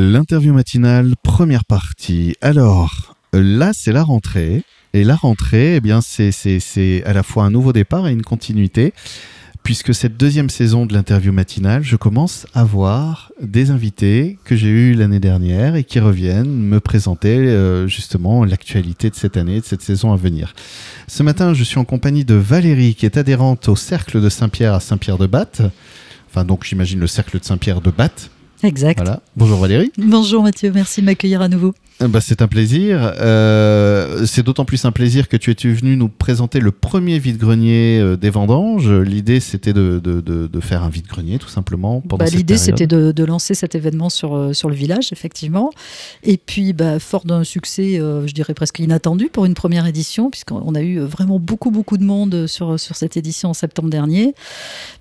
L'interview matinale, première partie. Alors, là, c'est la rentrée. Et la rentrée, eh bien, c'est, c'est, c'est à la fois un nouveau départ et une continuité. Puisque cette deuxième saison de l'interview matinale, je commence à voir des invités que j'ai eus l'année dernière et qui reviennent me présenter euh, justement l'actualité de cette année, de cette saison à venir. Ce matin, je suis en compagnie de Valérie, qui est adhérente au Cercle de Saint-Pierre à Saint-Pierre-de-Batte. Enfin, donc j'imagine le Cercle de Saint-Pierre de Batte. Exact. Voilà. Bonjour Valérie. Bonjour Mathieu, merci de m'accueillir à nouveau. Bah, c'est un plaisir. Euh, c'est d'autant plus un plaisir que tu es venu nous présenter le premier vide-grenier euh, des vendanges. L'idée, c'était de, de, de, de, faire un vide-grenier, tout simplement. Bah, L'idée, c'était de, lancer cet événement sur, euh, sur le village, effectivement. Et puis, bah, fort d'un succès, euh, je dirais presque inattendu pour une première édition, puisqu'on a eu vraiment beaucoup, beaucoup de monde sur, sur cette édition en septembre dernier.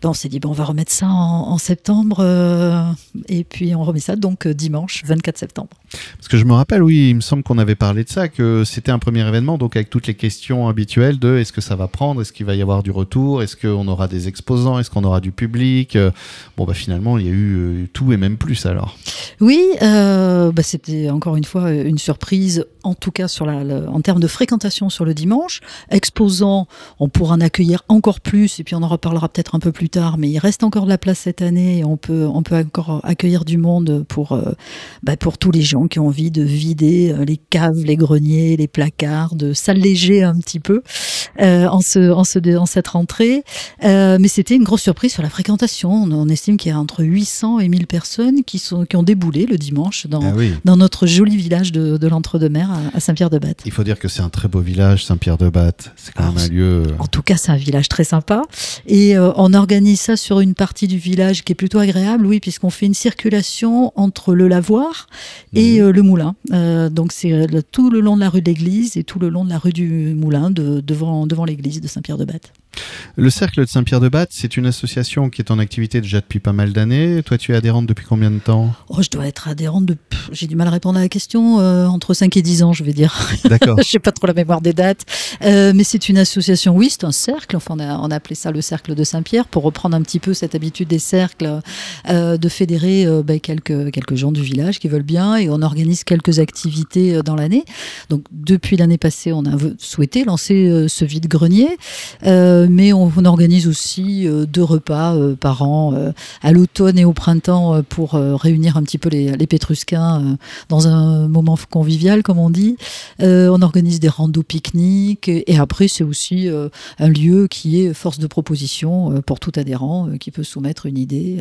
Ben, on s'est dit, on va remettre ça en, en septembre. Euh, et puis, on remet ça donc dimanche 24 septembre. Parce que je me rappelle, oui, il me semble qu'on avait parlé de ça, que c'était un premier événement, donc avec toutes les questions habituelles de est-ce que ça va prendre, est-ce qu'il va y avoir du retour, est-ce qu'on aura des exposants, est-ce qu'on aura du public. Bon, bah finalement, il y a eu euh, tout et même plus alors. Oui, euh, bah, c'était encore une fois une surprise, en tout cas sur la, en termes de fréquentation sur le dimanche. Exposants, on pourra en accueillir encore plus, et puis on en reparlera peut-être un peu plus tard, mais il reste encore de la place cette année, et on peut, on peut encore accueillir du monde pour, euh, bah, pour tous les gens qui ont envie de vider euh, les caves, les greniers, les placards, de s'alléger un petit peu euh, en, ce, en, ce, en cette rentrée. Euh, mais c'était une grosse surprise sur la fréquentation. On, on estime qu'il y a entre 800 et 1000 personnes qui, sont, qui ont déboulé le dimanche dans, Ah oui. dans notre joli village de, de l'Entre-deux-Mers à, à Saint-Pierre-de-Batte. Il faut dire que c'est un très beau village, Saint-Pierre-de-Batte. C'est quand même un lieu. En tout cas, c'est un village très sympa. Et euh, on organise ça sur une partie du village qui est plutôt agréable, oui, puisqu'on fait une circulation entre le lavoir et Mhm. le moulin. Euh, donc c'est euh, tout le long de la rue de l'église et tout le long de la rue du moulin de, devant, devant l'église de Saint-Pierre-de-Batte. Le Cercle de Saint-Pierre-de-Batte, c'est une association qui est en activité déjà depuis pas mal d'années. Toi, tu es adhérente depuis combien de temps? Oh, je dois être adhérente de... J'ai du mal à répondre à la question. euh, entre 5 et 10 ans, je vais dire. D'accord. Je n'ai pas trop la mémoire des dates. Euh, mais c'est une association, oui, c'est un cercle. Enfin, on a, on a appelé ça le cercle de Saint-Pierre pour reprendre un petit peu cette habitude des cercles euh, de fédérer ben, quelques, quelques gens du village qui veulent bien et on organise quelques activités dans l'année. Donc, depuis l'année passée, on a souhaité lancer ce vide-grenier, euh, mais on, on organise aussi euh, deux repas euh, par an euh, à l'automne et au printemps pour réunir un petit peu les, les pétrusquins dans un moment convivial, comme on dit. On organise des randos pique-niques et, et après c'est aussi un lieu qui est force de proposition pour tout adhérent qui peut soumettre une idée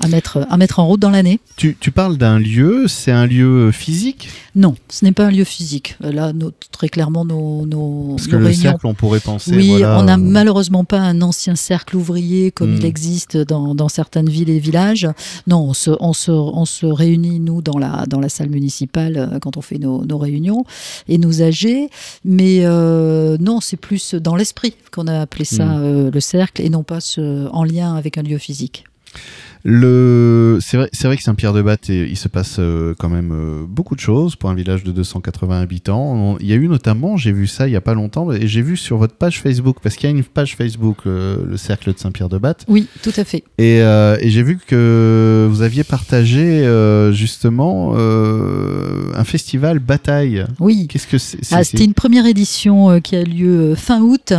à, mettre, à mettre en route dans l'année. Tu, tu parles d'un lieu, c'est un lieu physique? Non, ce n'est pas un lieu physique. Là, nos- très clairement, nos, nos, Parce que le cercle, on pourrait penser. oui, voilà, on n'a euh, malheureusement pas un ancien cercle ouvrier comme Hmm. il existe dans, dans certaines villes et villages. Non, on se, on se, on se réunit, nous, dans la, dans la salle municipale euh, quand on fait nos, nos réunions et nos AG. Mais euh, non, c'est plus dans l'esprit qu'on a appelé ça Hmm. euh, le cercle et non pas ce- en lien avec un lieu physique. Le... C'est vrai, que Saint-Pierre-de-Batte, il se passe euh, quand même euh, beaucoup de choses pour un village de 280 habitants. Il y a eu notamment, j'ai vu ça il y a pas longtemps, et j'ai vu sur votre page Facebook, parce qu'il y a une page Facebook, euh, le cercle de Saint-Pierre-de-Batte, Oui, tout à fait. et, euh, et j'ai vu que vous aviez partagé euh, justement euh, un festival bataille. Oui. Qu'est-ce que c'est Ah, C'était une première édition qui a lieu fin août.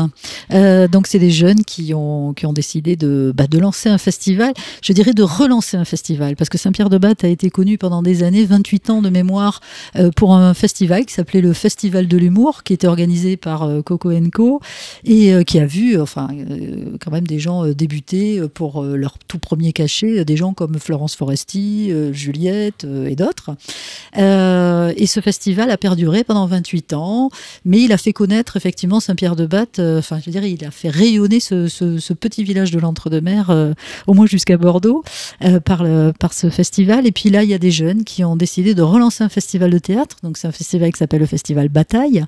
Donc, c'est des jeunes qui ont, qui ont décidé de, bah, de lancer un festival. Je dirais de relancer un festival parce que Saint-Pierre-de-Batte a été connu pendant des années, 28 ans de mémoire, euh, pour un festival qui s'appelait le Festival de l'humour, qui était organisé par euh, Coco Co et euh, qui a vu, enfin, euh, quand même des gens débuter pour leur tout premier cachet, des gens comme Florence Foresti, Juliette et d'autres. Et ce festival a perduré pendant 28 ans, mais il a fait connaître effectivement Saint-Pierre-de-Batte, enfin je dire, il a fait rayonner ce, ce- petit village de l'Entre-deux-Mers, au moins jusqu'à Bordeaux, euh, par, le, par ce festival. Et puis là, il y a des jeunes qui ont décidé de relancer un festival de théâtre, donc c'est un festival qui s'appelle le Festival Bataille.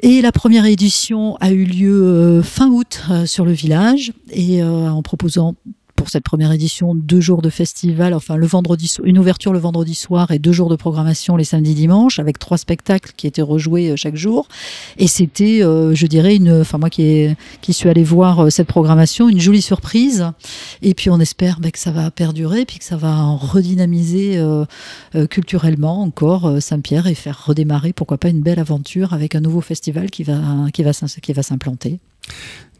Et la première édition a eu lieu euh, fin août euh, sur le village, et en proposant pour cette première édition deux jours de festival, enfin le vendredi, une ouverture le vendredi soir et deux jours de programmation les samedis dimanches avec trois spectacles qui étaient rejoués chaque jour. Et c'était, je dirais, une, enfin moi qui, suis allé voir cette programmation, une jolie surprise. Et puis on espère ben, que ça va perdurer, puis que ça va redynamiser culturellement encore Saint-Pierre et faire redémarrer, pourquoi pas, une belle aventure avec un nouveau festival qui va, qui va, qui va s'implanter.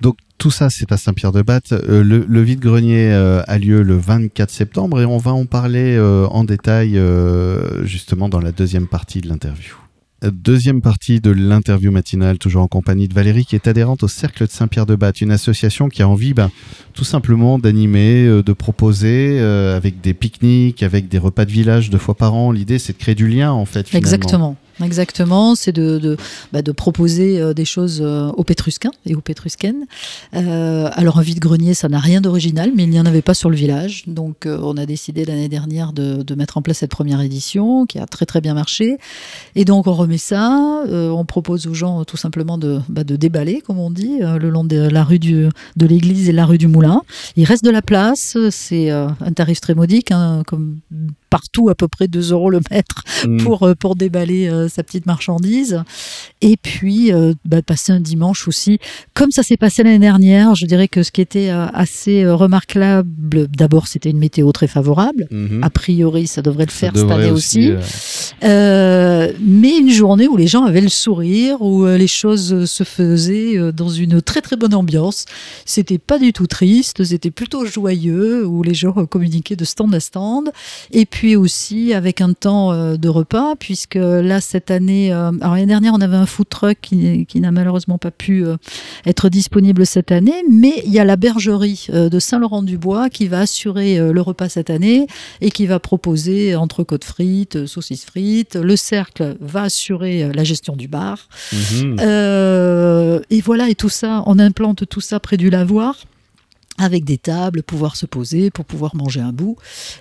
Donc tout ça, c'est à Saint-Pierre-de-Batte. Euh, le, vide-grenier euh, a lieu le 24 septembre et on va en parler euh, en détail justement dans la deuxième partie de l'interview. Deuxième partie de l'interview matinale, toujours en compagnie de Valérie, qui est adhérente au Cercle de Saint-Pierre-de-Batte, une association qui a envie ben, tout simplement d'animer, de proposer avec des pique-niques, avec des repas de village deux fois par an. L'idée, c'est de créer du lien en fait. Exactement. Exactement, c'est de, bah, proposer euh, des choses euh, aux Pétrusquins et aux Pétruscaines. Euh, alors un vide-grenier, ça n'a rien d'original, mais il n'y en avait pas sur le village. Donc on a décidé l'année dernière de, mettre en place cette première édition qui a très très bien marché. Et donc on remet ça, on propose aux gens tout simplement de, bah, de déballer, comme on dit, le long de la rue de l'église et la rue du Moulin. Il reste de la place, c'est un tarif très modique, hein, comme partout à peu près 2 euros le mètre mmh. pour, pour déballer sa petite marchandise. Et puis, euh, bah, passer un dimanche aussi. Comme ça s'est passé l'année dernière, je dirais que ce qui était euh, assez euh, remarquable, d'abord, c'était une météo très favorable. Mhm. A priori, ça devrait le faire cette année aussi. mais une journée où les gens avaient le sourire, où les choses se faisaient dans une très très bonne ambiance. C'était pas du tout triste, c'était plutôt joyeux, où les gens communiquaient de stand à stand. Et puis aussi avec un temps de repas, puisque là, cette année, alors l'année dernière, on avait un food truck qui, n'a malheureusement pas pu euh, être disponible cette année, mais il y a la bergerie euh, de Saint-Laurent-du-Bois qui va assurer euh, le repas cette année et qui va proposer entrecôte frites, saucisses frites. Le cercle va assurer la gestion du bar. Mhm. et voilà, et tout ça, on implante tout ça près du lavoir avec des tables, pouvoir se poser pour pouvoir manger un bout,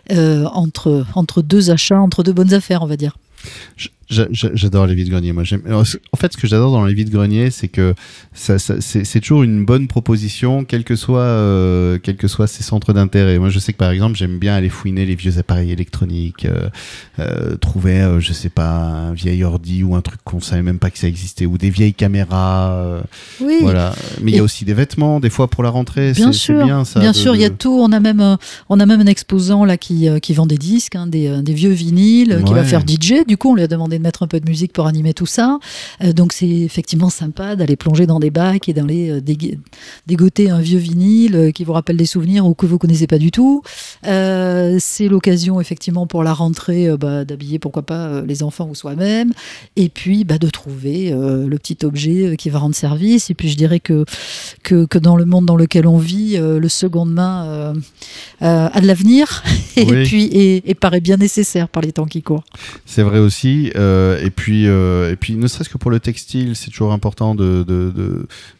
entre, entre deux achats, entre deux bonnes affaires, on va dire. J'adore les vides-greniers. Moi, en fait, ce que j'adore dans les vides-greniers, c'est que ça, c'est toujours une bonne proposition, quel que soit, euh, quel que soit ses centres d'intérêt. Moi, je sais que par exemple, j'aime bien aller fouiner les vieux appareils électroniques, euh, euh trouver, euh, je sais pas, un vieil ordi ou un truc qu'on savait même pas que ça existait, ou des vieilles caméras. Euh, oui. Voilà. Mais il y a aussi des vêtements, des fois pour la rentrée. Bien sûr. Bien, ça, bien sûr, il y a tout. On a même, on a même un exposant là qui, qui vend des disques, hein, des, des, vieux vinyles, qui va faire DJ. Du coup, on lui a demandé mettre un peu de musique pour animer tout ça. Euh, donc c'est effectivement sympa d'aller plonger dans des bacs et d'aller euh, dégoter un vieux vinyle euh, qui vous rappelle des souvenirs ou que vous connaissez pas du tout. c'est l'occasion effectivement pour la rentrée bah, d'habiller pourquoi pas les enfants ou soi-même et puis bah, de trouver le petit objet qui va rendre service. Et puis je dirais que, que, que dans le monde dans lequel on vit, le seconde main a de l'avenir et puis et, paraît bien nécessaire par les temps qui courent. C'est vrai aussi. Euh, et puis, euh, et puis, ne serait-ce que pour le textile, c'est toujours important de, de,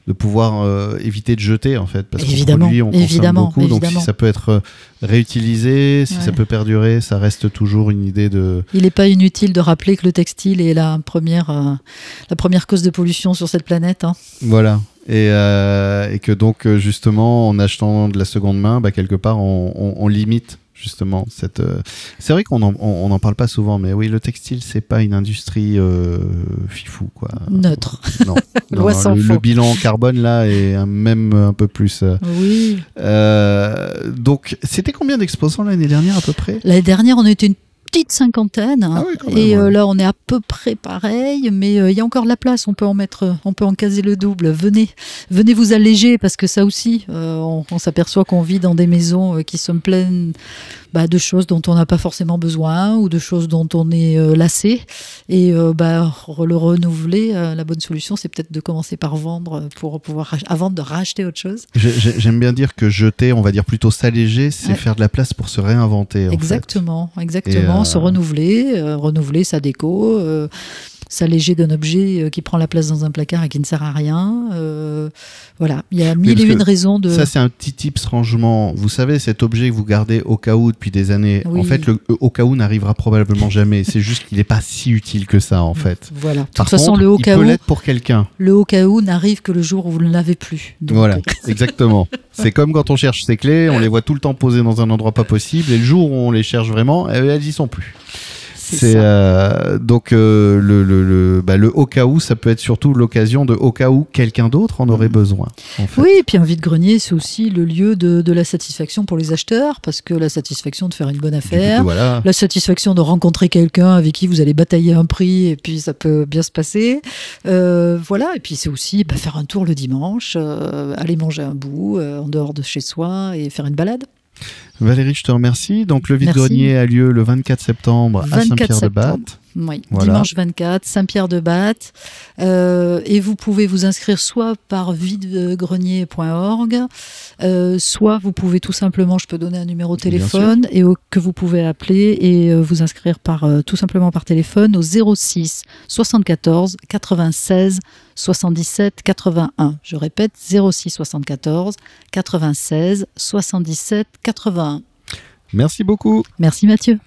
de, pouvoir euh, éviter de jeter en fait, parce évidemment, produit, on évidemment, beaucoup. Donc, si ça peut être réutilisé, si ça peut perdurer, ça reste toujours une idée de. Il n'est pas inutile de rappeler que le textile est la première, la première cause de pollution sur cette planète. Hein. Voilà. Et, et, que donc justement en achetant de la seconde main, bah, quelque part on, on limite justement cette euh, c'est vrai qu'on n'en on, parle pas souvent mais oui le textile c'est pas une industrie euh, fifou quoi. Neutre. Non, le, bilan carbone là est même un peu plus euh, oui. donc c'était combien d'exposants l'année dernière à peu près? L'année dernière on était une petite cinquantaine. Ah et là, on est à peu près pareil, mais il y a encore de la place. On peut en mettre, on peut en caser le double. Venez, venez vous alléger parce que ça aussi, on, on s'aperçoit qu'on vit dans des maisons qui sont pleines bah, de choses dont on n'a pas forcément besoin ou de choses dont on est euh, lassé. Et euh, bah, le renouveler, euh, la bonne solution, c'est peut-être de commencer par vendre pour pouvoir avant de racheter autre chose. J'aime bien dire que jeter, on va dire plutôt s'alléger, c'est faire de la place pour se réinventer. exactement, exactement, se renouveler, renouveler sa déco s'alléger d'un objet euh, qui prend la place dans un placard et qui ne sert à rien. Euh, voilà, il y a mille et une raisons de. Ça, c'est un petit tips rangement. Vous savez, cet objet que vous gardez au cas où depuis des années, Oui. en fait, le au cas où n'arrivera probablement jamais. c'est juste qu'il n'est pas si utile que ça, en fait. Voilà. De toute Par façon, contre, le au il cas peut où, l'être pour quelqu'un. le au cas où n'arrive que le jour où vous ne l'avez plus. Donc, Voilà, euh, exactement. C'est comme quand on cherche ses clés, on les voit tout le temps posées dans un endroit pas possible, et le jour où on les cherche vraiment, eh, elles y sont plus. C'est euh, donc euh, le, le, le, bah, le au cas où, ça peut être surtout l'occasion de au cas où quelqu'un d'autre en aurait besoin. En fait. Oui, et puis un vide-grenier, c'est aussi le lieu de, de la satisfaction pour les acheteurs, parce que la satisfaction de faire une bonne affaire, coup, voilà. la satisfaction de rencontrer quelqu'un avec qui vous allez batailler un prix, et puis ça peut bien se passer. Euh, voilà, et puis c'est aussi bah, faire un tour le dimanche, aller manger un bout en dehors de chez soi et faire une balade. Valérie, je te remercie. Donc le vide-grenier a lieu le 24 septembre à 24 Saint-Pierre-de-Batte. Oui, Voilà. dimanche 24, Saint-Pierre-de-Batte. Euh, et vous pouvez vous inscrire soit par videgrenier.org, euh, soit vous pouvez tout simplement, je peux donner un numéro de téléphone et au- que vous pouvez appeler et euh, vous inscrire par, euh, tout simplement par téléphone au 06 74 96 77 81. Je répète, 06 74 96 77 81. Merci beaucoup. Merci Mathieu.